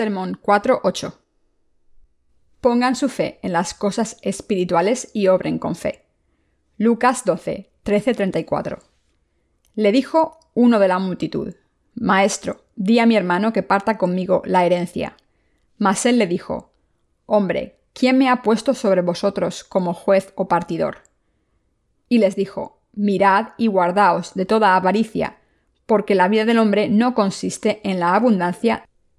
Sermón 4.8. Pongan su fe en las cosas espirituales y obren con fe. Lucas 12, 34 Le dijo uno de la multitud, Maestro, di a mi hermano que parta conmigo la herencia. Mas él le dijo, Hombre, ¿quién me ha puesto sobre vosotros como juez o partidor? Y les dijo, Mirad y guardaos de toda avaricia, porque la vida del hombre no consiste en la abundancia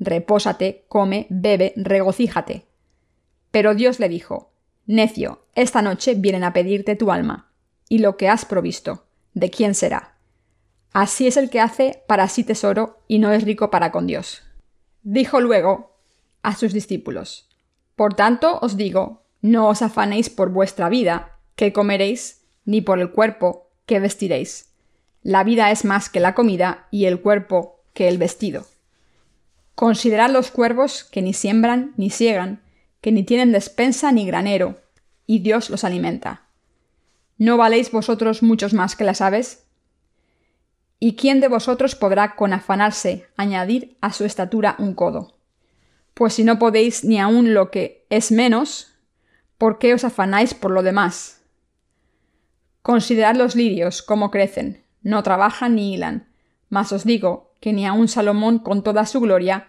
repósate, come, bebe, regocíjate. Pero Dios le dijo, Necio, esta noche vienen a pedirte tu alma, y lo que has provisto, ¿de quién será? Así es el que hace para sí tesoro y no es rico para con Dios. Dijo luego a sus discípulos, Por tanto os digo, no os afanéis por vuestra vida, que comeréis, ni por el cuerpo, que vestiréis. La vida es más que la comida y el cuerpo que el vestido. Considerad los cuervos que ni siembran ni siegan, que ni tienen despensa ni granero, y Dios los alimenta. ¿No valéis vosotros muchos más que las aves? ¿Y quién de vosotros podrá con afanarse añadir a su estatura un codo? Pues si no podéis ni aun lo que es menos, ¿por qué os afanáis por lo demás? Considerad los lirios, cómo crecen, no trabajan ni hilan, mas os digo que ni aun Salomón con toda su gloria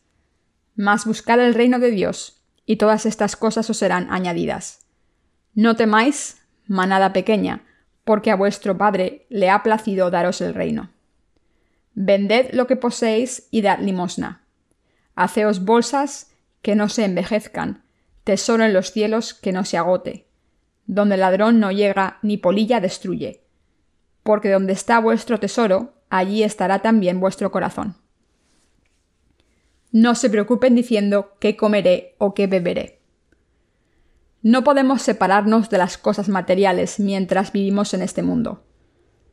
Mas buscad el reino de Dios, y todas estas cosas os serán añadidas. No temáis, manada pequeña, porque a vuestro Padre le ha placido daros el reino. Vended lo que poseéis y dad limosna. Haceos bolsas que no se envejezcan, tesoro en los cielos que no se agote, donde el ladrón no llega ni polilla destruye. Porque donde está vuestro tesoro, allí estará también vuestro corazón. No se preocupen diciendo qué comeré o qué beberé. No podemos separarnos de las cosas materiales mientras vivimos en este mundo.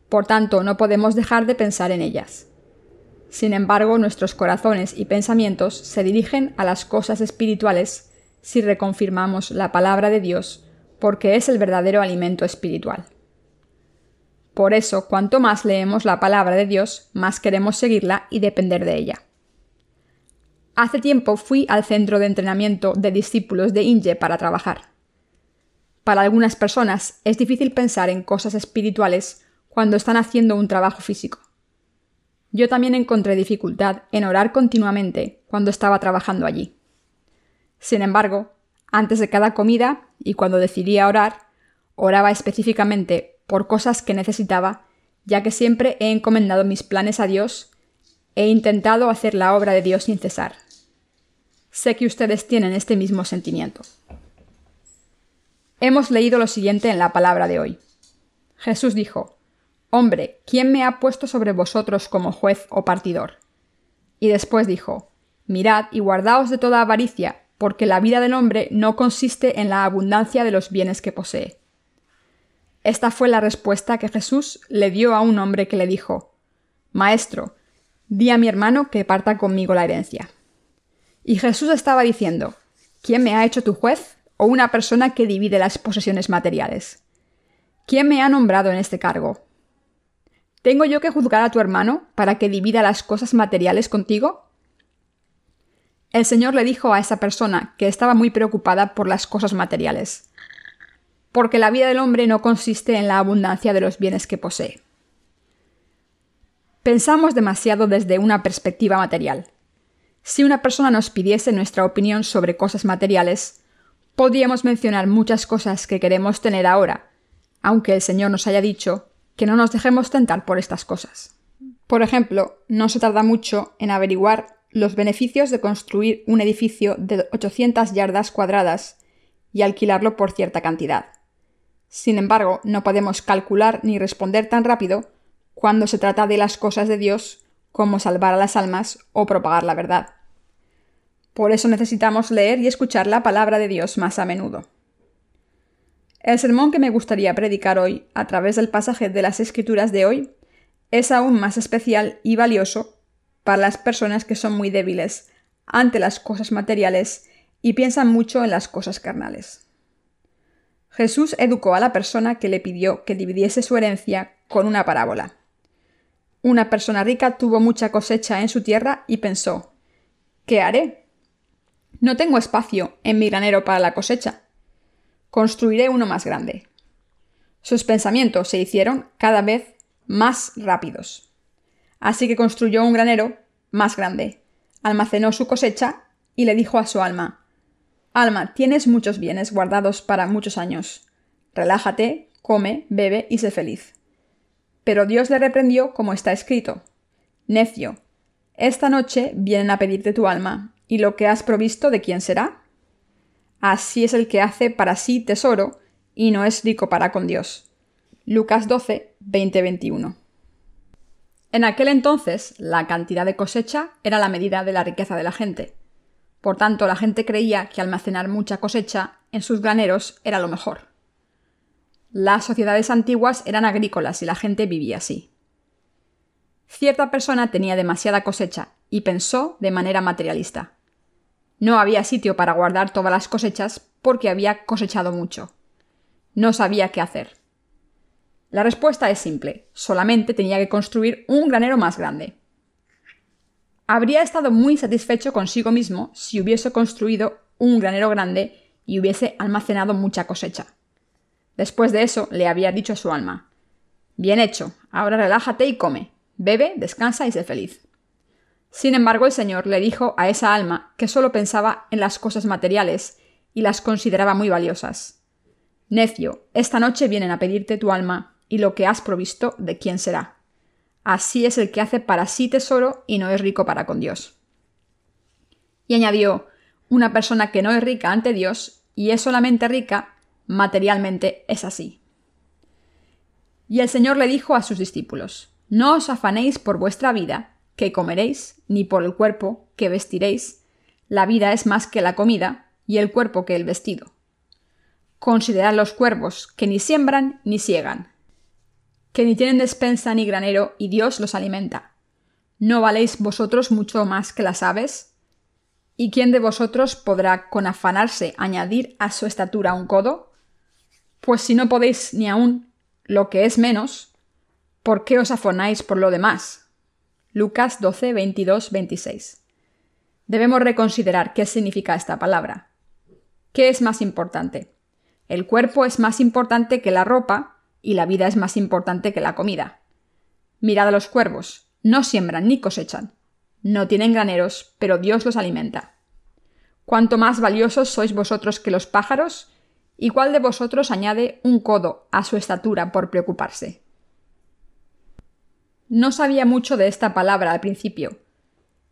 Por tanto, no podemos dejar de pensar en ellas. Sin embargo, nuestros corazones y pensamientos se dirigen a las cosas espirituales si reconfirmamos la palabra de Dios, porque es el verdadero alimento espiritual. Por eso, cuanto más leemos la palabra de Dios, más queremos seguirla y depender de ella. Hace tiempo fui al centro de entrenamiento de discípulos de Inge para trabajar. Para algunas personas es difícil pensar en cosas espirituales cuando están haciendo un trabajo físico. Yo también encontré dificultad en orar continuamente cuando estaba trabajando allí. Sin embargo, antes de cada comida y cuando decidía orar, oraba específicamente por cosas que necesitaba, ya que siempre he encomendado mis planes a Dios e intentado hacer la obra de Dios sin cesar. Sé que ustedes tienen este mismo sentimiento. Hemos leído lo siguiente en la palabra de hoy. Jesús dijo, Hombre, ¿quién me ha puesto sobre vosotros como juez o partidor? Y después dijo, Mirad y guardaos de toda avaricia, porque la vida del hombre no consiste en la abundancia de los bienes que posee. Esta fue la respuesta que Jesús le dio a un hombre que le dijo, Maestro, di a mi hermano que parta conmigo la herencia. Y Jesús estaba diciendo, ¿quién me ha hecho tu juez o una persona que divide las posesiones materiales? ¿Quién me ha nombrado en este cargo? ¿Tengo yo que juzgar a tu hermano para que divida las cosas materiales contigo? El Señor le dijo a esa persona que estaba muy preocupada por las cosas materiales porque la vida del hombre no consiste en la abundancia de los bienes que posee. Pensamos demasiado desde una perspectiva material. Si una persona nos pidiese nuestra opinión sobre cosas materiales, Podríamos mencionar muchas cosas que queremos tener ahora, aunque el Señor nos haya dicho que no nos dejemos tentar por estas cosas. Por ejemplo, no se tarda mucho en averiguar los beneficios de construir un edificio de 800 yardas cuadradas y alquilarlo por cierta cantidad. Sin embargo, no podemos calcular ni responder tan rápido cuando se trata de las cosas de Dios como salvar a las almas o propagar la verdad. Por eso necesitamos leer y escuchar la palabra de Dios más a menudo. El sermón que me gustaría predicar hoy, a través del pasaje de las Escrituras de hoy, es aún más especial y valioso para las personas que son muy débiles ante las cosas materiales y piensan mucho en las cosas carnales. Jesús educó a la persona que le pidió que dividiese su herencia con una parábola. Una persona rica tuvo mucha cosecha en su tierra y pensó ¿Qué haré? No tengo espacio en mi granero para la cosecha. Construiré uno más grande. Sus pensamientos se hicieron cada vez más rápidos. Así que construyó un granero más grande, almacenó su cosecha y le dijo a su alma Alma, tienes muchos bienes guardados para muchos años. Relájate, come, bebe y sé feliz. Pero Dios le reprendió como está escrito. Necio, esta noche vienen a pedirte tu alma, ¿Y lo que has provisto de quién será? Así es el que hace para sí tesoro y no es rico para con Dios. Lucas 12, 20-21. En aquel entonces, la cantidad de cosecha era la medida de la riqueza de la gente. Por tanto, la gente creía que almacenar mucha cosecha en sus graneros era lo mejor. Las sociedades antiguas eran agrícolas y la gente vivía así. Cierta persona tenía demasiada cosecha y pensó de manera materialista. No había sitio para guardar todas las cosechas porque había cosechado mucho. No sabía qué hacer. La respuesta es simple, solamente tenía que construir un granero más grande. Habría estado muy satisfecho consigo mismo si hubiese construido un granero grande y hubiese almacenado mucha cosecha. Después de eso le había dicho a su alma Bien hecho, ahora relájate y come, bebe, descansa y sé feliz. Sin embargo, el Señor le dijo a esa alma que solo pensaba en las cosas materiales y las consideraba muy valiosas. Necio, esta noche vienen a pedirte tu alma, y lo que has provisto, ¿de quién será? Así es el que hace para sí tesoro y no es rico para con Dios. Y añadió, una persona que no es rica ante Dios y es solamente rica, materialmente es así. Y el Señor le dijo a sus discípulos, No os afanéis por vuestra vida, que comeréis, ni por el cuerpo que vestiréis. La vida es más que la comida, y el cuerpo que el vestido. Considerad los cuervos, que ni siembran ni siegan, que ni tienen despensa ni granero, y Dios los alimenta. ¿No valéis vosotros mucho más que las aves? ¿Y quién de vosotros podrá con afanarse añadir a su estatura un codo? Pues si no podéis ni aun lo que es menos, ¿por qué os afanáis por lo demás? Lucas 12, 22, 26. Debemos reconsiderar qué significa esta palabra. ¿Qué es más importante? El cuerpo es más importante que la ropa y la vida es más importante que la comida. Mirad a los cuervos, no siembran ni cosechan. No tienen graneros, pero Dios los alimenta. ¿Cuánto más valiosos sois vosotros que los pájaros? ¿Y cuál de vosotros añade un codo a su estatura por preocuparse? No sabía mucho de esta palabra al principio.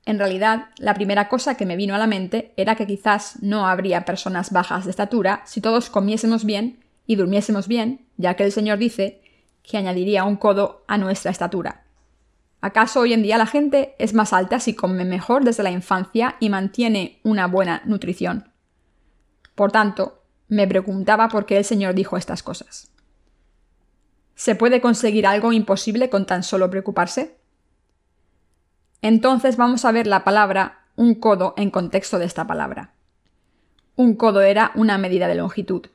En realidad, la primera cosa que me vino a la mente era que quizás no habría personas bajas de estatura si todos comiésemos bien y durmiésemos bien, ya que el Señor dice que añadiría un codo a nuestra estatura. ¿Acaso hoy en día la gente es más alta si come mejor desde la infancia y mantiene una buena nutrición? Por tanto, me preguntaba por qué el Señor dijo estas cosas. ¿Se puede conseguir algo imposible con tan solo preocuparse? Entonces vamos a ver la palabra un codo en contexto de esta palabra. Un codo era una medida de longitud.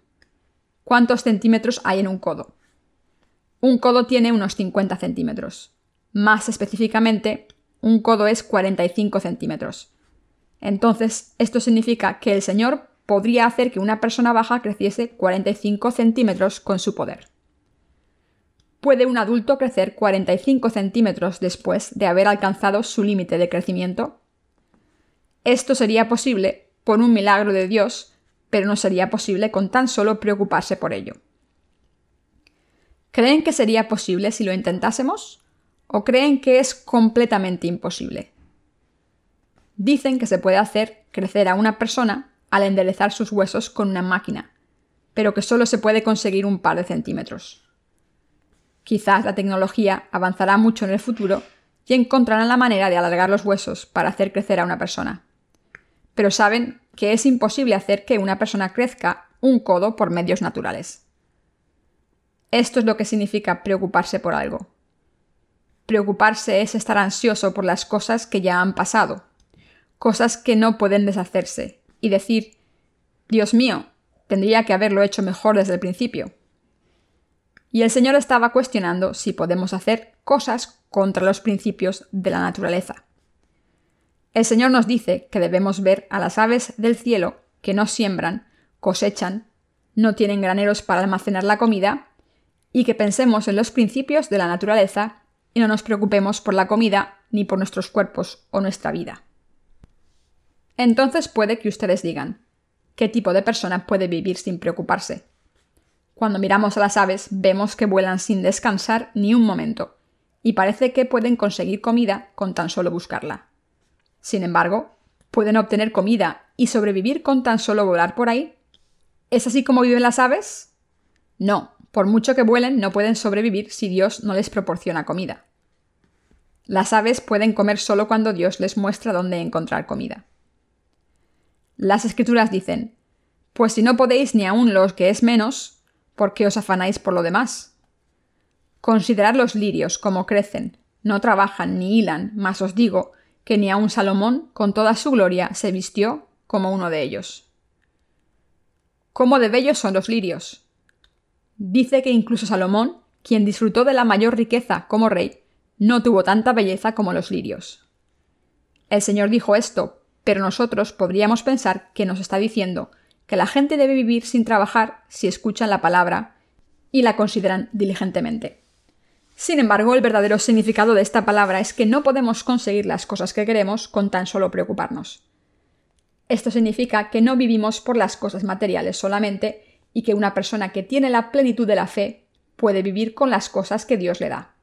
¿Cuántos centímetros hay en un codo? Un codo tiene unos 50 centímetros. Más específicamente, un codo es 45 centímetros. Entonces, esto significa que el Señor podría hacer que una persona baja creciese 45 centímetros con su poder puede un adulto crecer 45 centímetros después de haber alcanzado su límite de crecimiento? Esto sería posible por un milagro de Dios, pero no sería posible con tan solo preocuparse por ello. ¿Creen que sería posible si lo intentásemos? ¿O creen que es completamente imposible? Dicen que se puede hacer crecer a una persona al enderezar sus huesos con una máquina, pero que solo se puede conseguir un par de centímetros. Quizás la tecnología avanzará mucho en el futuro y encontrarán la manera de alargar los huesos para hacer crecer a una persona. Pero saben que es imposible hacer que una persona crezca un codo por medios naturales. Esto es lo que significa preocuparse por algo. Preocuparse es estar ansioso por las cosas que ya han pasado, cosas que no pueden deshacerse, y decir, Dios mío, tendría que haberlo hecho mejor desde el principio. Y el Señor estaba cuestionando si podemos hacer cosas contra los principios de la naturaleza. El Señor nos dice que debemos ver a las aves del cielo que no siembran, cosechan, no tienen graneros para almacenar la comida, y que pensemos en los principios de la naturaleza y no nos preocupemos por la comida ni por nuestros cuerpos o nuestra vida. Entonces puede que ustedes digan, ¿qué tipo de persona puede vivir sin preocuparse? Cuando miramos a las aves vemos que vuelan sin descansar ni un momento, y parece que pueden conseguir comida con tan solo buscarla. Sin embargo, ¿pueden obtener comida y sobrevivir con tan solo volar por ahí? ¿Es así como viven las aves? No, por mucho que vuelen no pueden sobrevivir si Dios no les proporciona comida. Las aves pueden comer solo cuando Dios les muestra dónde encontrar comida. Las escrituras dicen, Pues si no podéis ni aun los que es menos, ¿por qué os afanáis por lo demás? Considerad los lirios como crecen, no trabajan ni hilan, mas os digo que ni aun Salomón, con toda su gloria, se vistió como uno de ellos. ¿Cómo de bellos son los lirios? Dice que incluso Salomón, quien disfrutó de la mayor riqueza como rey, no tuvo tanta belleza como los lirios. El Señor dijo esto, pero nosotros podríamos pensar que nos está diciendo que la gente debe vivir sin trabajar si escuchan la palabra y la consideran diligentemente. Sin embargo, el verdadero significado de esta palabra es que no podemos conseguir las cosas que queremos con tan solo preocuparnos. Esto significa que no vivimos por las cosas materiales solamente y que una persona que tiene la plenitud de la fe puede vivir con las cosas que Dios le da.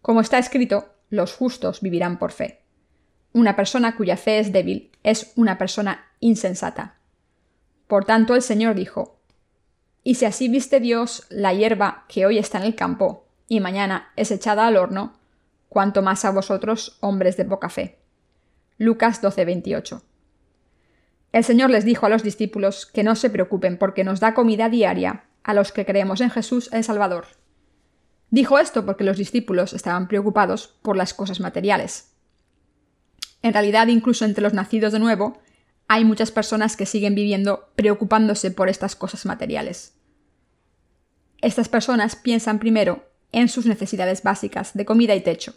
Como está escrito, los justos vivirán por fe. Una persona cuya fe es débil es una persona insensata. Por tanto, el Señor dijo, Y si así viste Dios la hierba que hoy está en el campo, y mañana es echada al horno, cuanto más a vosotros, hombres de poca fe. Lucas 12:28. El Señor les dijo a los discípulos que no se preocupen porque nos da comida diaria a los que creemos en Jesús el Salvador. Dijo esto porque los discípulos estaban preocupados por las cosas materiales. En realidad, incluso entre los nacidos de nuevo, hay muchas personas que siguen viviendo preocupándose por estas cosas materiales. Estas personas piensan primero en sus necesidades básicas de comida y techo.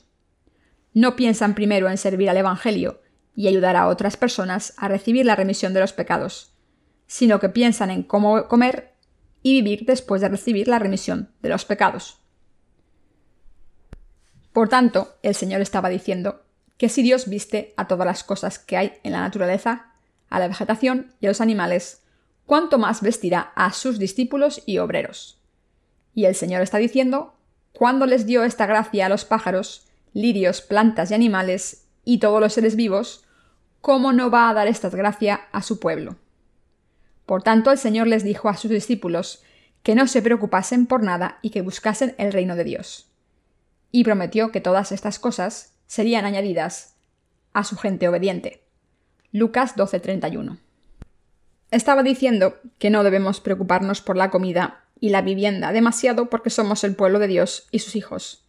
No piensan primero en servir al Evangelio y ayudar a otras personas a recibir la remisión de los pecados, sino que piensan en cómo comer y vivir después de recibir la remisión de los pecados. Por tanto, el Señor estaba diciendo que si Dios viste a todas las cosas que hay en la naturaleza, a la vegetación y a los animales, cuánto más vestirá a sus discípulos y obreros. Y el Señor está diciendo cuando les dio esta gracia a los pájaros, lirios, plantas y animales, y todos los seres vivos, ¿cómo no va a dar esta gracia a su pueblo? Por tanto, el Señor les dijo a sus discípulos que no se preocupasen por nada y que buscasen el reino de Dios. Y prometió que todas estas cosas serían añadidas a su gente obediente. Lucas 12:31. Estaba diciendo que no debemos preocuparnos por la comida y la vivienda demasiado porque somos el pueblo de Dios y sus hijos.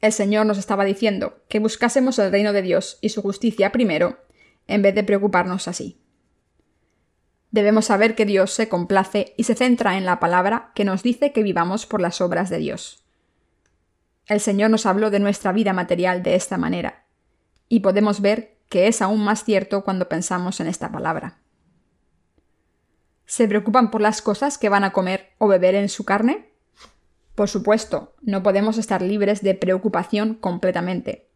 El Señor nos estaba diciendo que buscásemos el reino de Dios y su justicia primero, en vez de preocuparnos así. Debemos saber que Dios se complace y se centra en la palabra que nos dice que vivamos por las obras de Dios. El Señor nos habló de nuestra vida material de esta manera, y podemos ver que es aún más cierto cuando pensamos en esta palabra. ¿Se preocupan por las cosas que van a comer o beber en su carne? Por supuesto, no podemos estar libres de preocupación completamente.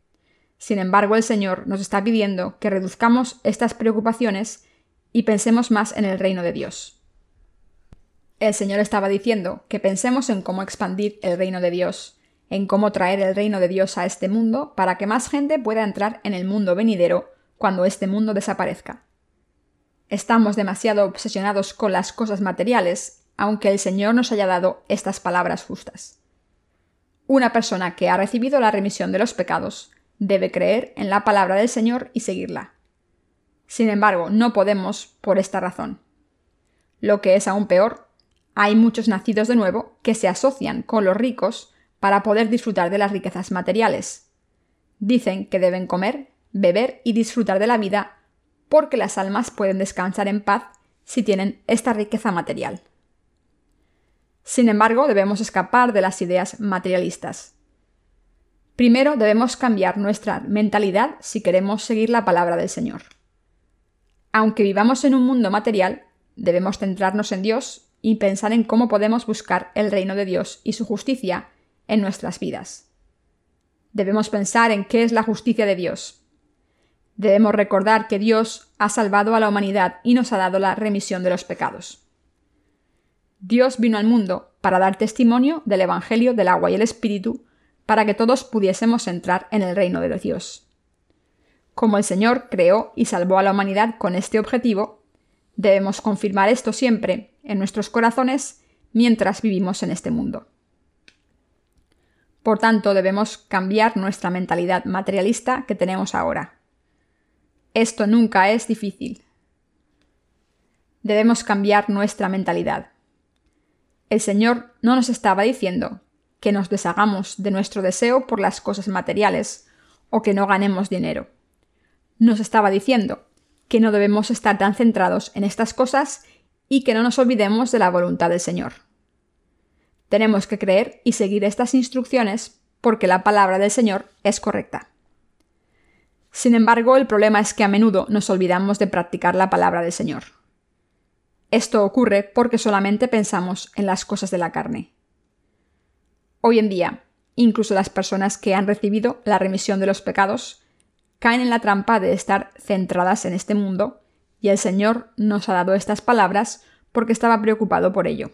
Sin embargo, el Señor nos está pidiendo que reduzcamos estas preocupaciones y pensemos más en el reino de Dios. El Señor estaba diciendo que pensemos en cómo expandir el reino de Dios, en cómo traer el reino de Dios a este mundo para que más gente pueda entrar en el mundo venidero cuando este mundo desaparezca. Estamos demasiado obsesionados con las cosas materiales, aunque el Señor nos haya dado estas palabras justas. Una persona que ha recibido la remisión de los pecados debe creer en la palabra del Señor y seguirla. Sin embargo, no podemos por esta razón. Lo que es aún peor, hay muchos nacidos de nuevo que se asocian con los ricos para poder disfrutar de las riquezas materiales. Dicen que deben comer, beber y disfrutar de la vida porque las almas pueden descansar en paz si tienen esta riqueza material. Sin embargo, debemos escapar de las ideas materialistas. Primero debemos cambiar nuestra mentalidad si queremos seguir la palabra del Señor. Aunque vivamos en un mundo material, debemos centrarnos en Dios y pensar en cómo podemos buscar el reino de Dios y su justicia en nuestras vidas. Debemos pensar en qué es la justicia de Dios, Debemos recordar que Dios ha salvado a la humanidad y nos ha dado la remisión de los pecados. Dios vino al mundo para dar testimonio del Evangelio del agua y el Espíritu, para que todos pudiésemos entrar en el reino de Dios. Como el Señor creó y salvó a la humanidad con este objetivo, debemos confirmar esto siempre en nuestros corazones mientras vivimos en este mundo. Por tanto, debemos cambiar nuestra mentalidad materialista que tenemos ahora. Esto nunca es difícil. Debemos cambiar nuestra mentalidad. El Señor no nos estaba diciendo que nos deshagamos de nuestro deseo por las cosas materiales o que no ganemos dinero. Nos estaba diciendo que no debemos estar tan centrados en estas cosas y que no nos olvidemos de la voluntad del Señor. Tenemos que creer y seguir estas instrucciones porque la palabra del Señor es correcta. Sin embargo, el problema es que a menudo nos olvidamos de practicar la palabra del Señor. Esto ocurre porque solamente pensamos en las cosas de la carne. Hoy en día, incluso las personas que han recibido la remisión de los pecados caen en la trampa de estar centradas en este mundo, y el Señor nos ha dado estas palabras porque estaba preocupado por ello.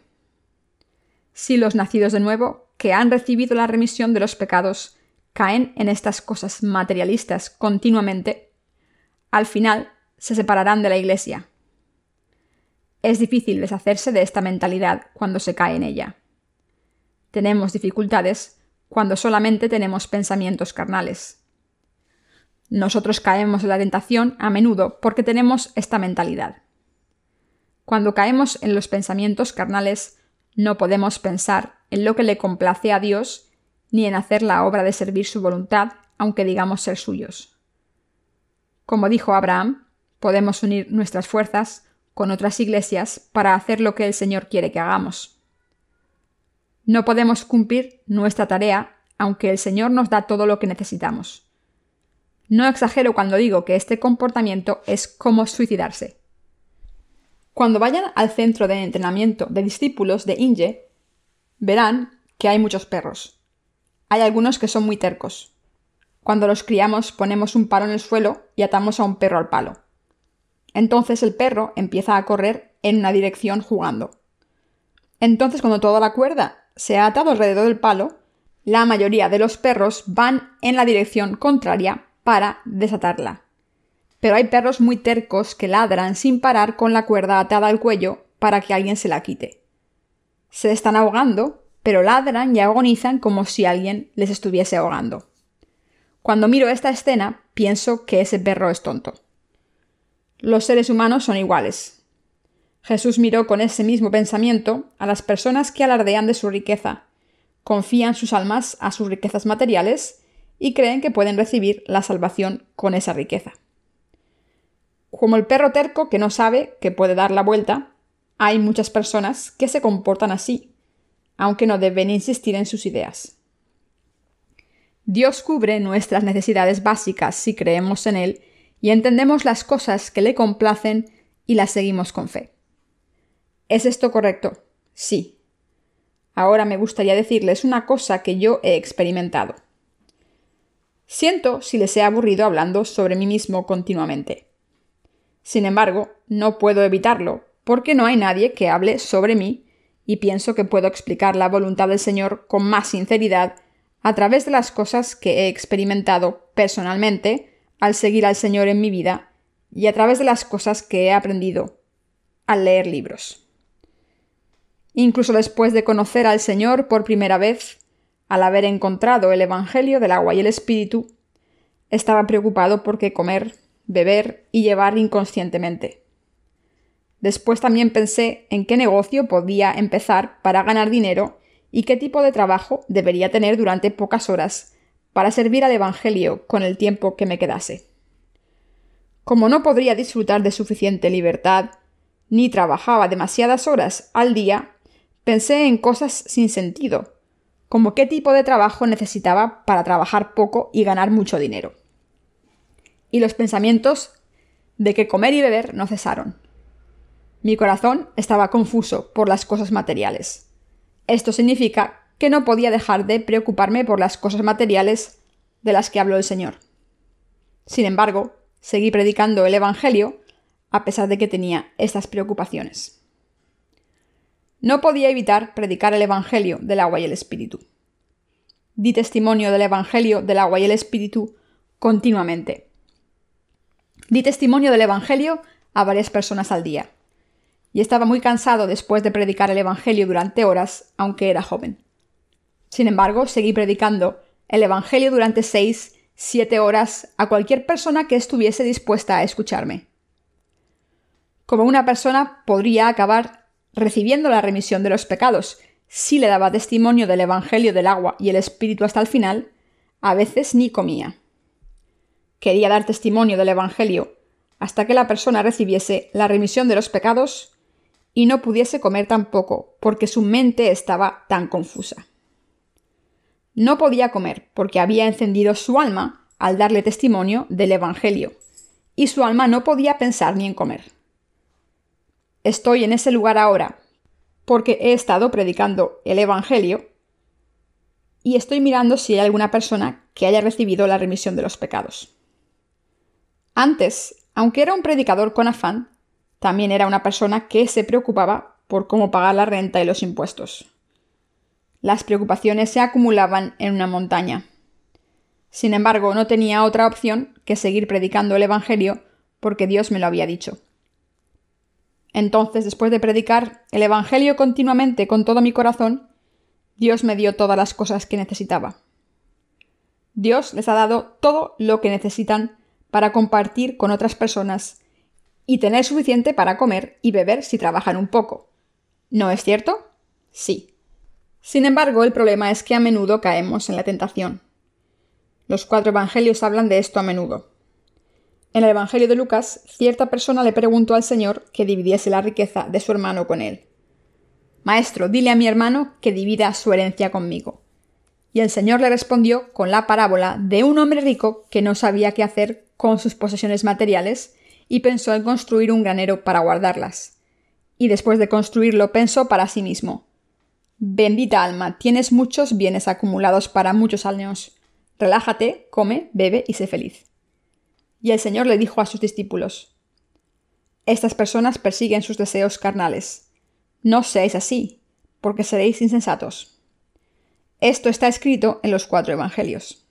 Si los nacidos de nuevo, que han recibido la remisión de los pecados, caen en estas cosas materialistas continuamente, al final se separarán de la Iglesia. Es difícil deshacerse de esta mentalidad cuando se cae en ella. Tenemos dificultades cuando solamente tenemos pensamientos carnales. Nosotros caemos en la tentación a menudo porque tenemos esta mentalidad. Cuando caemos en los pensamientos carnales, no podemos pensar en lo que le complace a Dios ni en hacer la obra de servir su voluntad, aunque digamos ser suyos. Como dijo Abraham, podemos unir nuestras fuerzas con otras iglesias para hacer lo que el Señor quiere que hagamos. No podemos cumplir nuestra tarea aunque el Señor nos da todo lo que necesitamos. No exagero cuando digo que este comportamiento es como suicidarse. Cuando vayan al centro de entrenamiento de discípulos de Inge, verán que hay muchos perros. Hay algunos que son muy tercos. Cuando los criamos ponemos un palo en el suelo y atamos a un perro al palo. Entonces el perro empieza a correr en una dirección jugando. Entonces cuando toda la cuerda se ha atado alrededor del palo, la mayoría de los perros van en la dirección contraria para desatarla. Pero hay perros muy tercos que ladran sin parar con la cuerda atada al cuello para que alguien se la quite. Se están ahogando pero ladran y agonizan como si alguien les estuviese ahogando. Cuando miro esta escena, pienso que ese perro es tonto. Los seres humanos son iguales. Jesús miró con ese mismo pensamiento a las personas que alardean de su riqueza, confían sus almas a sus riquezas materiales y creen que pueden recibir la salvación con esa riqueza. Como el perro terco que no sabe que puede dar la vuelta, hay muchas personas que se comportan así aunque no deben insistir en sus ideas. Dios cubre nuestras necesidades básicas si creemos en Él y entendemos las cosas que le complacen y las seguimos con fe. ¿Es esto correcto? Sí. Ahora me gustaría decirles una cosa que yo he experimentado. Siento si les he aburrido hablando sobre mí mismo continuamente. Sin embargo, no puedo evitarlo, porque no hay nadie que hable sobre mí, y pienso que puedo explicar la voluntad del Señor con más sinceridad a través de las cosas que he experimentado personalmente al seguir al Señor en mi vida y a través de las cosas que he aprendido al leer libros. Incluso después de conocer al Señor por primera vez, al haber encontrado el Evangelio del agua y el Espíritu, estaba preocupado por qué comer, beber y llevar inconscientemente. Después también pensé en qué negocio podía empezar para ganar dinero y qué tipo de trabajo debería tener durante pocas horas para servir al Evangelio con el tiempo que me quedase. Como no podría disfrutar de suficiente libertad, ni trabajaba demasiadas horas al día, pensé en cosas sin sentido, como qué tipo de trabajo necesitaba para trabajar poco y ganar mucho dinero. Y los pensamientos de que comer y beber no cesaron. Mi corazón estaba confuso por las cosas materiales. Esto significa que no podía dejar de preocuparme por las cosas materiales de las que habló el Señor. Sin embargo, seguí predicando el Evangelio a pesar de que tenía estas preocupaciones. No podía evitar predicar el Evangelio del agua y el Espíritu. Di testimonio del Evangelio del agua y el Espíritu continuamente. Di testimonio del Evangelio a varias personas al día. Y estaba muy cansado después de predicar el Evangelio durante horas, aunque era joven. Sin embargo, seguí predicando el Evangelio durante seis siete horas a cualquier persona que estuviese dispuesta a escucharme. Como una persona podría acabar recibiendo la remisión de los pecados si le daba testimonio del Evangelio del agua y el Espíritu hasta el final, a veces ni comía. Quería dar testimonio del Evangelio hasta que la persona recibiese la remisión de los pecados y no pudiese comer tampoco porque su mente estaba tan confusa. No podía comer porque había encendido su alma al darle testimonio del Evangelio, y su alma no podía pensar ni en comer. Estoy en ese lugar ahora porque he estado predicando el Evangelio y estoy mirando si hay alguna persona que haya recibido la remisión de los pecados. Antes, aunque era un predicador con afán, también era una persona que se preocupaba por cómo pagar la renta y los impuestos las preocupaciones se acumulaban en una montaña. Sin embargo, no tenía otra opción que seguir predicando el Evangelio porque Dios me lo había dicho. Entonces, después de predicar el Evangelio continuamente con todo mi corazón, Dios me dio todas las cosas que necesitaba. Dios les ha dado todo lo que necesitan para compartir con otras personas y tener suficiente para comer y beber si trabajan un poco. ¿No es cierto? Sí. Sin embargo, el problema es que a menudo caemos en la tentación. Los cuatro evangelios hablan de esto a menudo. En el Evangelio de Lucas, cierta persona le preguntó al Señor que dividiese la riqueza de su hermano con él. Maestro, dile a mi hermano que divida su herencia conmigo. Y el Señor le respondió con la parábola de un hombre rico que no sabía qué hacer con sus posesiones materiales y pensó en construir un granero para guardarlas. Y después de construirlo pensó para sí mismo Bendita alma, tienes muchos bienes acumulados para muchos años. Relájate, come, bebe y sé feliz. Y el Señor le dijo a sus discípulos, Estas personas persiguen sus deseos carnales. No seáis así, porque seréis insensatos. Esto está escrito en los cuatro Evangelios.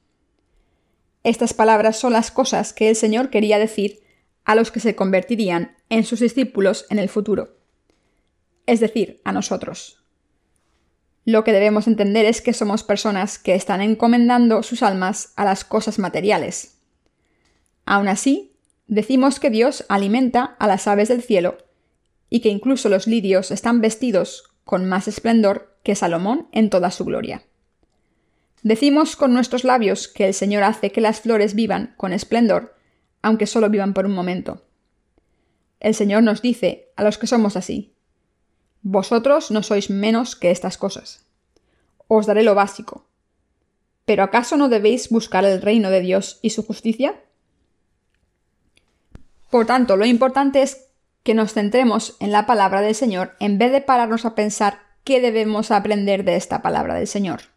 Estas palabras son las cosas que el Señor quería decir a los que se convertirían en sus discípulos en el futuro, es decir, a nosotros. Lo que debemos entender es que somos personas que están encomendando sus almas a las cosas materiales. Aún así, decimos que Dios alimenta a las aves del cielo y que incluso los lirios están vestidos con más esplendor que Salomón en toda su gloria. Decimos con nuestros labios que el Señor hace que las flores vivan con esplendor, aunque solo vivan por un momento. El Señor nos dice a los que somos así, vosotros no sois menos que estas cosas. Os daré lo básico. ¿Pero acaso no debéis buscar el reino de Dios y su justicia? Por tanto, lo importante es que nos centremos en la palabra del Señor en vez de pararnos a pensar qué debemos aprender de esta palabra del Señor.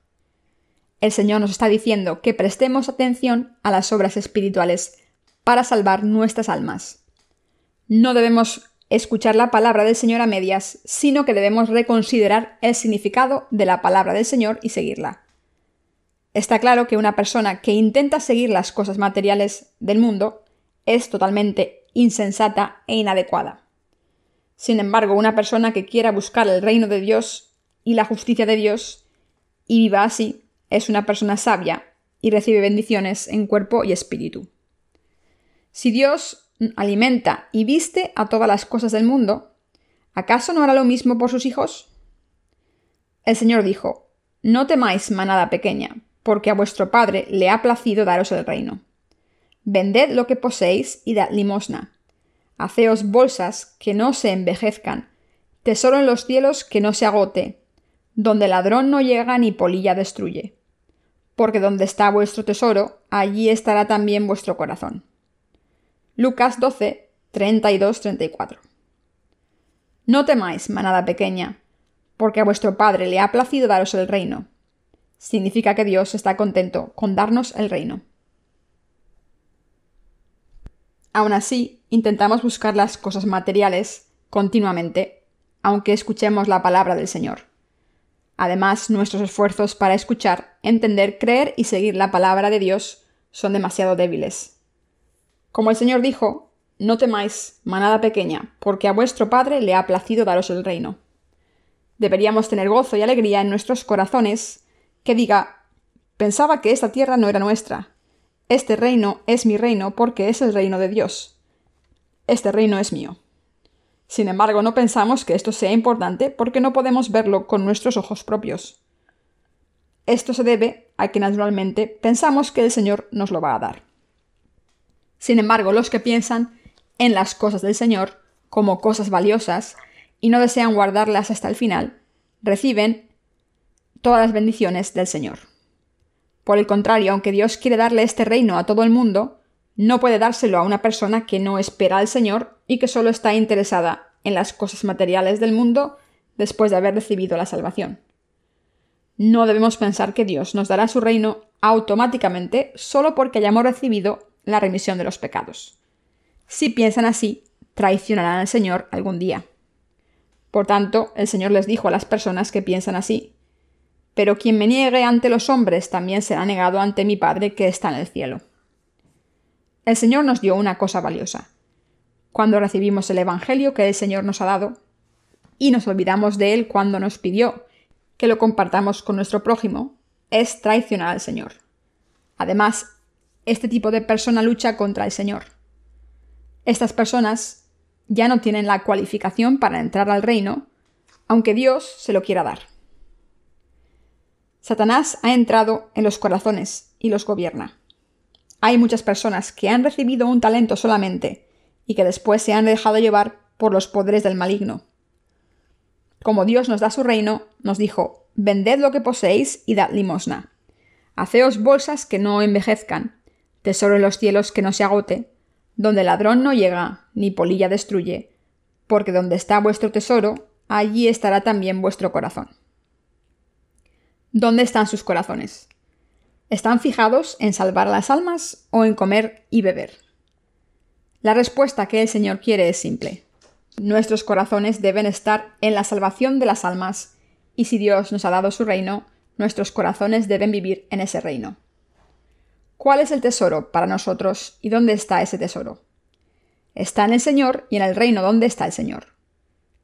El Señor nos está diciendo que prestemos atención a las obras espirituales para salvar nuestras almas. no debemos escuchar la palabra del Señor a medias, sino que debemos reconsiderar el significado de la palabra del Señor y seguirla. Está claro que una persona que intenta seguir las cosas materiales del mundo es totalmente insensata e inadecuada. Sin embargo, una persona que quiera buscar el reino de Dios y la justicia de Dios y viva así es una persona sabia y recibe bendiciones en cuerpo y espíritu. Si Dios alimenta y viste a todas las cosas del mundo, ¿acaso no hará lo mismo por sus hijos? El Señor dijo, No temáis, manada pequeña, porque a vuestro Padre le ha placido daros el reino. Vended lo que poseéis y dad limosna. Haceos bolsas que no se envejezcan, tesoro en los cielos que no se agote, donde ladrón no llega ni polilla destruye. Porque donde está vuestro tesoro, allí estará también vuestro corazón. Lucas 12, 32-34. No temáis, manada pequeña, porque a vuestro Padre le ha placido daros el reino. Significa que Dios está contento con darnos el reino. Aún así, intentamos buscar las cosas materiales continuamente, aunque escuchemos la palabra del Señor. Además, nuestros esfuerzos para escuchar, entender, creer y seguir la palabra de Dios son demasiado débiles. Como el Señor dijo, no temáis, manada pequeña, porque a vuestro Padre le ha placido daros el reino. Deberíamos tener gozo y alegría en nuestros corazones que diga, pensaba que esta tierra no era nuestra. Este reino es mi reino porque es el reino de Dios. Este reino es mío. Sin embargo, no pensamos que esto sea importante porque no podemos verlo con nuestros ojos propios. Esto se debe a que naturalmente pensamos que el Señor nos lo va a dar. Sin embargo, los que piensan en las cosas del Señor como cosas valiosas y no desean guardarlas hasta el final, reciben todas las bendiciones del Señor. Por el contrario, aunque Dios quiere darle este reino a todo el mundo, no puede dárselo a una persona que no espera al Señor y que solo está interesada en las cosas materiales del mundo después de haber recibido la salvación. No debemos pensar que Dios nos dará su reino automáticamente solo porque hayamos recibido la remisión de los pecados. Si piensan así, traicionarán al Señor algún día. Por tanto, el Señor les dijo a las personas que piensan así, Pero quien me niegue ante los hombres también será negado ante mi Padre que está en el cielo. El Señor nos dio una cosa valiosa. Cuando recibimos el Evangelio que el Señor nos ha dado, y nos olvidamos de él cuando nos pidió que lo compartamos con nuestro prójimo, es traicionar al Señor. Además, este tipo de persona lucha contra el Señor. Estas personas ya no tienen la cualificación para entrar al reino, aunque Dios se lo quiera dar. Satanás ha entrado en los corazones y los gobierna. Hay muchas personas que han recibido un talento solamente y que después se han dejado llevar por los poderes del maligno. Como Dios nos da su reino, nos dijo, vended lo que poseéis y dad limosna. Haceos bolsas que no envejezcan, tesoro en los cielos que no se agote, donde ladrón no llega, ni polilla destruye, porque donde está vuestro tesoro, allí estará también vuestro corazón. ¿Dónde están sus corazones? ¿Están fijados en salvar las almas o en comer y beber? La respuesta que el Señor quiere es simple. Nuestros corazones deben estar en la salvación de las almas, y si Dios nos ha dado su reino, nuestros corazones deben vivir en ese reino. ¿Cuál es el tesoro para nosotros y dónde está ese tesoro? Está en el Señor y en el reino donde está el Señor.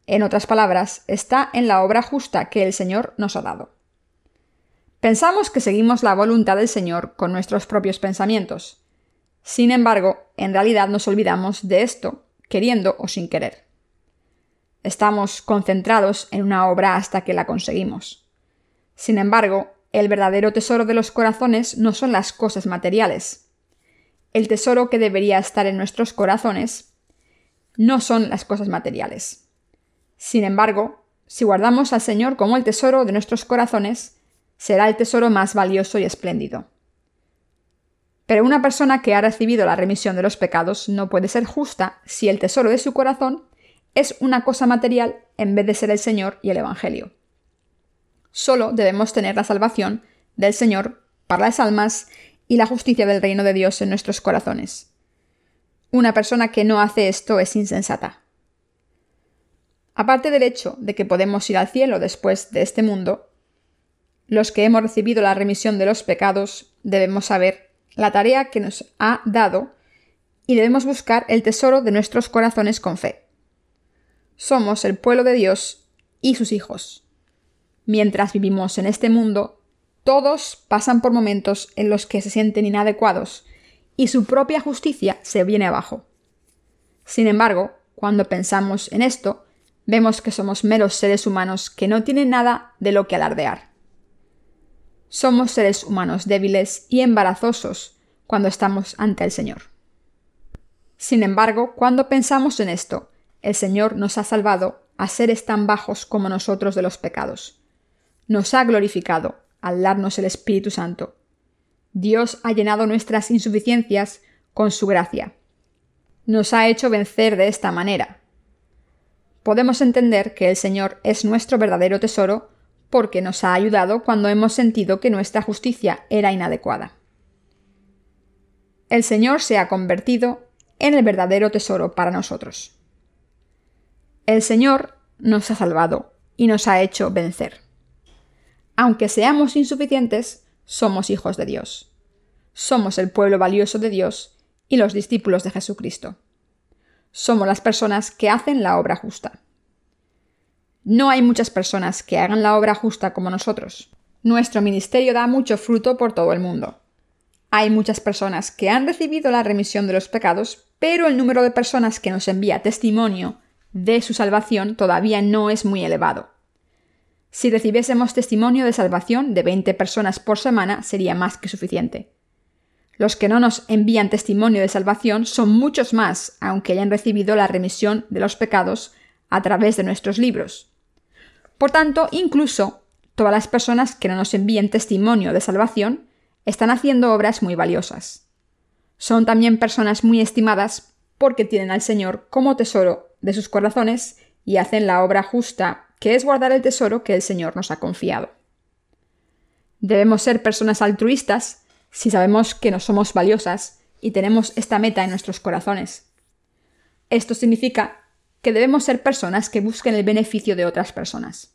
En otras palabras, está en la obra justa que el Señor nos ha dado. Pensamos que seguimos la voluntad del Señor con nuestros propios pensamientos. Sin embargo, en realidad nos olvidamos de esto, queriendo o sin querer. Estamos concentrados en una obra hasta que la conseguimos. Sin embargo, el verdadero tesoro de los corazones no son las cosas materiales. El tesoro que debería estar en nuestros corazones no son las cosas materiales. Sin embargo, si guardamos al Señor como el tesoro de nuestros corazones, será el tesoro más valioso y espléndido. Pero una persona que ha recibido la remisión de los pecados no puede ser justa si el tesoro de su corazón es una cosa material en vez de ser el Señor y el Evangelio. Solo debemos tener la salvación del Señor para las almas y la justicia del reino de Dios en nuestros corazones. Una persona que no hace esto es insensata. Aparte del hecho de que podemos ir al cielo después de este mundo, los que hemos recibido la remisión de los pecados debemos saber la tarea que nos ha dado y debemos buscar el tesoro de nuestros corazones con fe. Somos el pueblo de Dios y sus hijos. Mientras vivimos en este mundo, todos pasan por momentos en los que se sienten inadecuados y su propia justicia se viene abajo. Sin embargo, cuando pensamos en esto, vemos que somos meros seres humanos que no tienen nada de lo que alardear. Somos seres humanos débiles y embarazosos cuando estamos ante el Señor. Sin embargo, cuando pensamos en esto, el Señor nos ha salvado a seres tan bajos como nosotros de los pecados. Nos ha glorificado al darnos el Espíritu Santo. Dios ha llenado nuestras insuficiencias con su gracia. Nos ha hecho vencer de esta manera, podemos entender que el Señor es nuestro verdadero tesoro porque nos ha ayudado cuando hemos sentido que nuestra justicia era inadecuada. El Señor se ha convertido en el verdadero tesoro para nosotros. El Señor nos ha salvado y nos ha hecho vencer. Aunque seamos insuficientes, somos hijos de Dios. Somos el pueblo valioso de Dios y los discípulos de Jesucristo somos las personas que hacen la obra justa. No hay muchas personas que hagan la obra justa como nosotros. Nuestro ministerio da mucho fruto por todo el mundo. Hay muchas personas que han recibido la remisión de los pecados, pero el número de personas que nos envía testimonio de su salvación todavía no es muy elevado. Si recibiésemos testimonio de salvación de 20 personas por semana sería más que suficiente. Los que no nos envían testimonio de salvación son muchos más, aunque hayan recibido la remisión de los pecados a través de nuestros libros. Por tanto, incluso todas las personas que no nos envíen testimonio de salvación están haciendo obras muy valiosas. Son también personas muy estimadas porque tienen al Señor como tesoro de sus corazones y hacen la obra justa, que es guardar el tesoro que el Señor nos ha confiado. Debemos ser personas altruistas si sabemos que no somos valiosas y tenemos esta meta en nuestros corazones. Esto significa que debemos ser personas que busquen el beneficio de otras personas.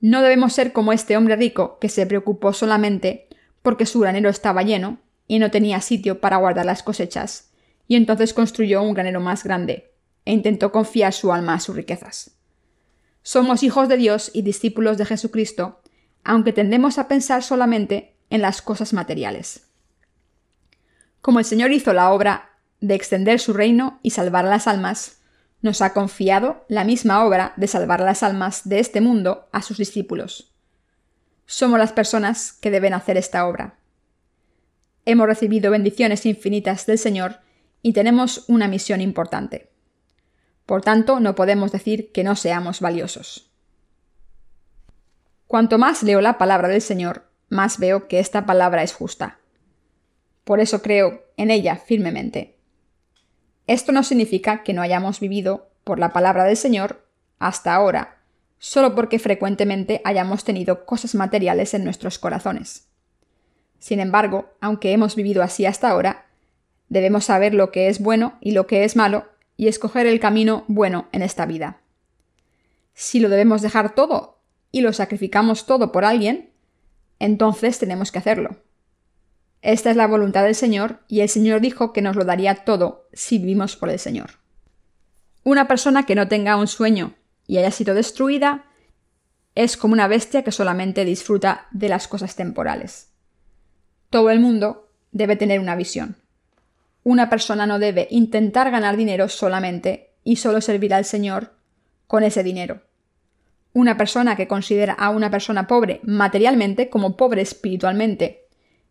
No debemos ser como este hombre rico que se preocupó solamente porque su granero estaba lleno y no tenía sitio para guardar las cosechas, y entonces construyó un granero más grande e intentó confiar su alma a sus riquezas. Somos hijos de Dios y discípulos de Jesucristo, aunque tendemos a pensar solamente en las cosas materiales. Como el Señor hizo la obra de extender su reino y salvar las almas, nos ha confiado la misma obra de salvar las almas de este mundo a sus discípulos. Somos las personas que deben hacer esta obra. Hemos recibido bendiciones infinitas del Señor y tenemos una misión importante. Por tanto, no podemos decir que no seamos valiosos. Cuanto más leo la palabra del Señor, más veo que esta palabra es justa. Por eso creo en ella firmemente. Esto no significa que no hayamos vivido por la palabra del Señor hasta ahora, solo porque frecuentemente hayamos tenido cosas materiales en nuestros corazones. Sin embargo, aunque hemos vivido así hasta ahora, debemos saber lo que es bueno y lo que es malo y escoger el camino bueno en esta vida. Si lo debemos dejar todo y lo sacrificamos todo por alguien, entonces tenemos que hacerlo. Esta es la voluntad del Señor y el Señor dijo que nos lo daría todo si vivimos por el Señor. Una persona que no tenga un sueño y haya sido destruida es como una bestia que solamente disfruta de las cosas temporales. Todo el mundo debe tener una visión. Una persona no debe intentar ganar dinero solamente y solo servir al Señor con ese dinero. Una persona que considera a una persona pobre materialmente como pobre espiritualmente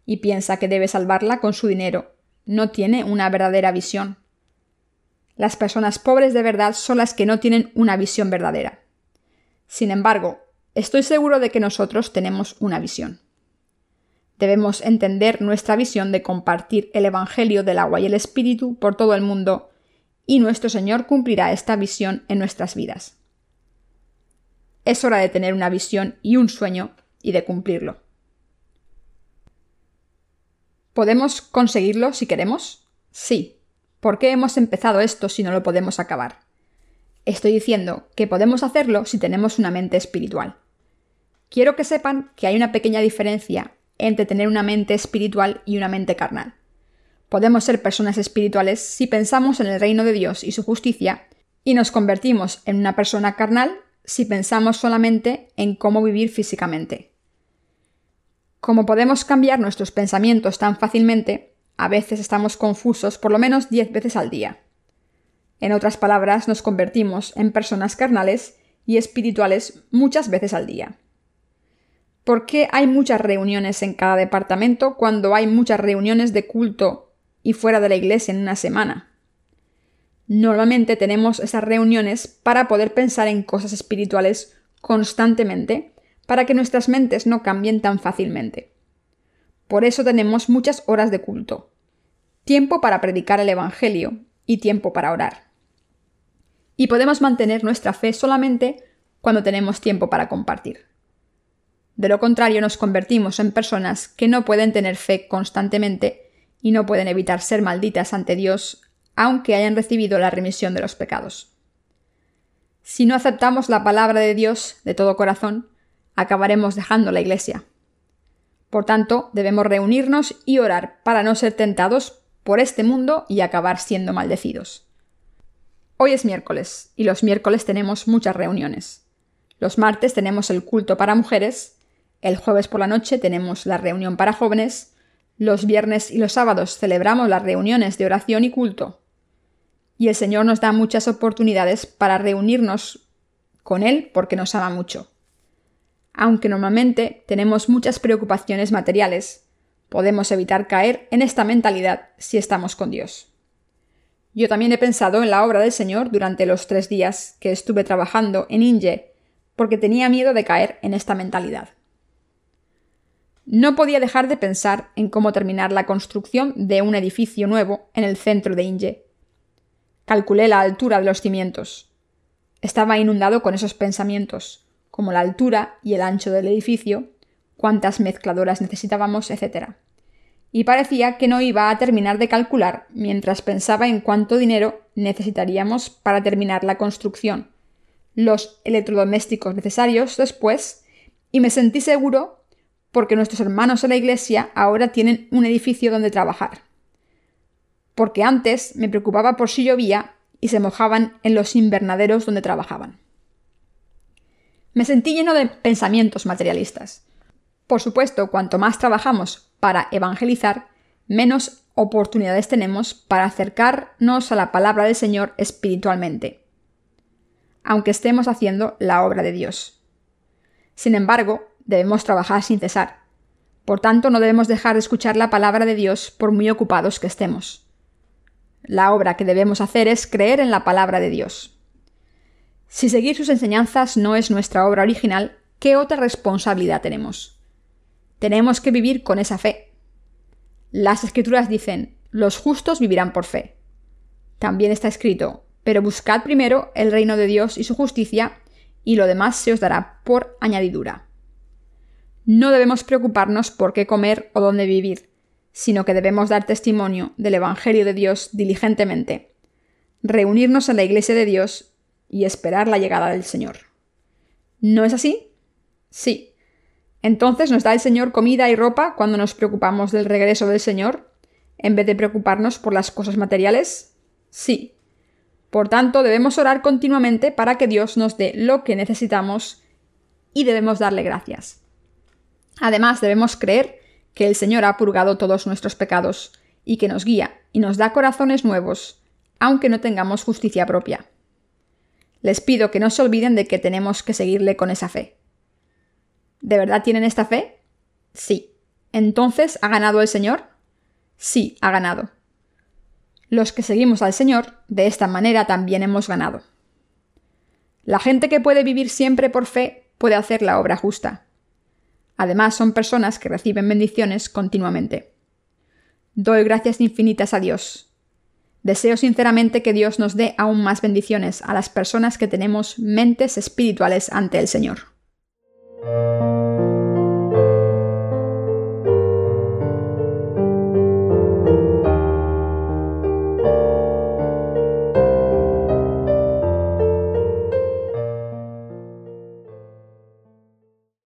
y piensa que debe salvarla con su dinero, no tiene una verdadera visión. Las personas pobres de verdad son las que no tienen una visión verdadera. Sin embargo, estoy seguro de que nosotros tenemos una visión. Debemos entender nuestra visión de compartir el Evangelio del agua y el Espíritu por todo el mundo, y nuestro Señor cumplirá esta visión en nuestras vidas. Es hora de tener una visión y un sueño y de cumplirlo. ¿Podemos conseguirlo si queremos? Sí, ¿Por qué hemos empezado esto si no lo podemos acabar? Estoy diciendo que podemos hacerlo si tenemos una mente espiritual. Quiero que sepan que hay una pequeña diferencia entre tener una mente espiritual y una mente carnal. Podemos ser personas espirituales si pensamos en el reino de Dios y su justicia, y nos convertimos en una persona carnal si pensamos solamente en cómo vivir físicamente. Como podemos cambiar nuestros pensamientos tan fácilmente, a veces estamos confusos por lo menos 10 veces al día. En otras palabras, nos convertimos en personas carnales y espirituales muchas veces al día. ¿Por qué hay muchas reuniones en cada departamento cuando hay muchas reuniones de culto y fuera de la iglesia en una semana? Normalmente tenemos esas reuniones para poder pensar en cosas espirituales constantemente, para que nuestras mentes no cambien tan fácilmente. Por eso tenemos muchas horas de culto, tiempo para predicar el Evangelio y tiempo para orar. Y podemos mantener nuestra fe solamente cuando tenemos tiempo para compartir. De lo contrario, nos convertimos en personas que no pueden tener fe constantemente y no pueden evitar ser malditas ante Dios aunque hayan recibido la remisión de los pecados. Si no aceptamos la palabra de Dios de todo corazón, acabaremos dejando la iglesia. Por tanto, debemos reunirnos y orar para no ser tentados por este mundo y acabar siendo maldecidos. Hoy es miércoles y los miércoles tenemos muchas reuniones. Los martes tenemos el culto para mujeres, el jueves por la noche tenemos la reunión para jóvenes, los viernes y los sábados celebramos las reuniones de oración y culto, y el Señor nos da muchas oportunidades para reunirnos con Él porque nos ama mucho. Aunque normalmente tenemos muchas preocupaciones materiales, podemos evitar caer en esta mentalidad si estamos con Dios. Yo también he pensado en la obra del Señor durante los tres días que estuve trabajando en Inge, porque tenía miedo de caer en esta mentalidad. No podía dejar de pensar en cómo terminar la construcción de un edificio nuevo en el centro de Inge, Calculé la altura de los cimientos. Estaba inundado con esos pensamientos, como la altura y el ancho del edificio, cuántas mezcladoras necesitábamos, etc. Y parecía que no iba a terminar de calcular mientras pensaba en cuánto dinero necesitaríamos para terminar la construcción, los electrodomésticos necesarios después, y me sentí seguro porque nuestros hermanos en la iglesia ahora tienen un edificio donde trabajar porque antes me preocupaba por si llovía y se mojaban en los invernaderos donde trabajaban. Me sentí lleno de pensamientos materialistas. Por supuesto, cuanto más trabajamos para evangelizar, menos oportunidades tenemos para acercarnos a la palabra del Señor espiritualmente, aunque estemos haciendo la obra de Dios. Sin embargo, debemos trabajar sin cesar. Por tanto, no debemos dejar de escuchar la palabra de Dios por muy ocupados que estemos. La obra que debemos hacer es creer en la palabra de Dios. Si seguir sus enseñanzas no es nuestra obra original, ¿qué otra responsabilidad tenemos? Tenemos que vivir con esa fe. Las escrituras dicen, los justos vivirán por fe. También está escrito, pero buscad primero el reino de Dios y su justicia, y lo demás se os dará por añadidura. No debemos preocuparnos por qué comer o dónde vivir, sino que debemos dar testimonio del Evangelio de Dios diligentemente, reunirnos en la Iglesia de Dios y esperar la llegada del Señor. ¿No es así? Sí. Entonces nos da el Señor comida y ropa cuando nos preocupamos del regreso del Señor, en vez de preocuparnos por las cosas materiales? Sí. Por tanto, debemos orar continuamente para que Dios nos dé lo que necesitamos y debemos darle gracias. Además, debemos creer que el Señor ha purgado todos nuestros pecados, y que nos guía y nos da corazones nuevos, aunque no tengamos justicia propia. Les pido que no se olviden de que tenemos que seguirle con esa fe. ¿De verdad tienen esta fe? Sí. ¿Entonces ha ganado el Señor? Sí, ha ganado. Los que seguimos al Señor, de esta manera también hemos ganado. La gente que puede vivir siempre por fe puede hacer la obra justa. Además, son personas que reciben bendiciones continuamente. Doy gracias infinitas a Dios. Deseo sinceramente que Dios nos dé aún más bendiciones a las personas que tenemos mentes espirituales ante el Señor.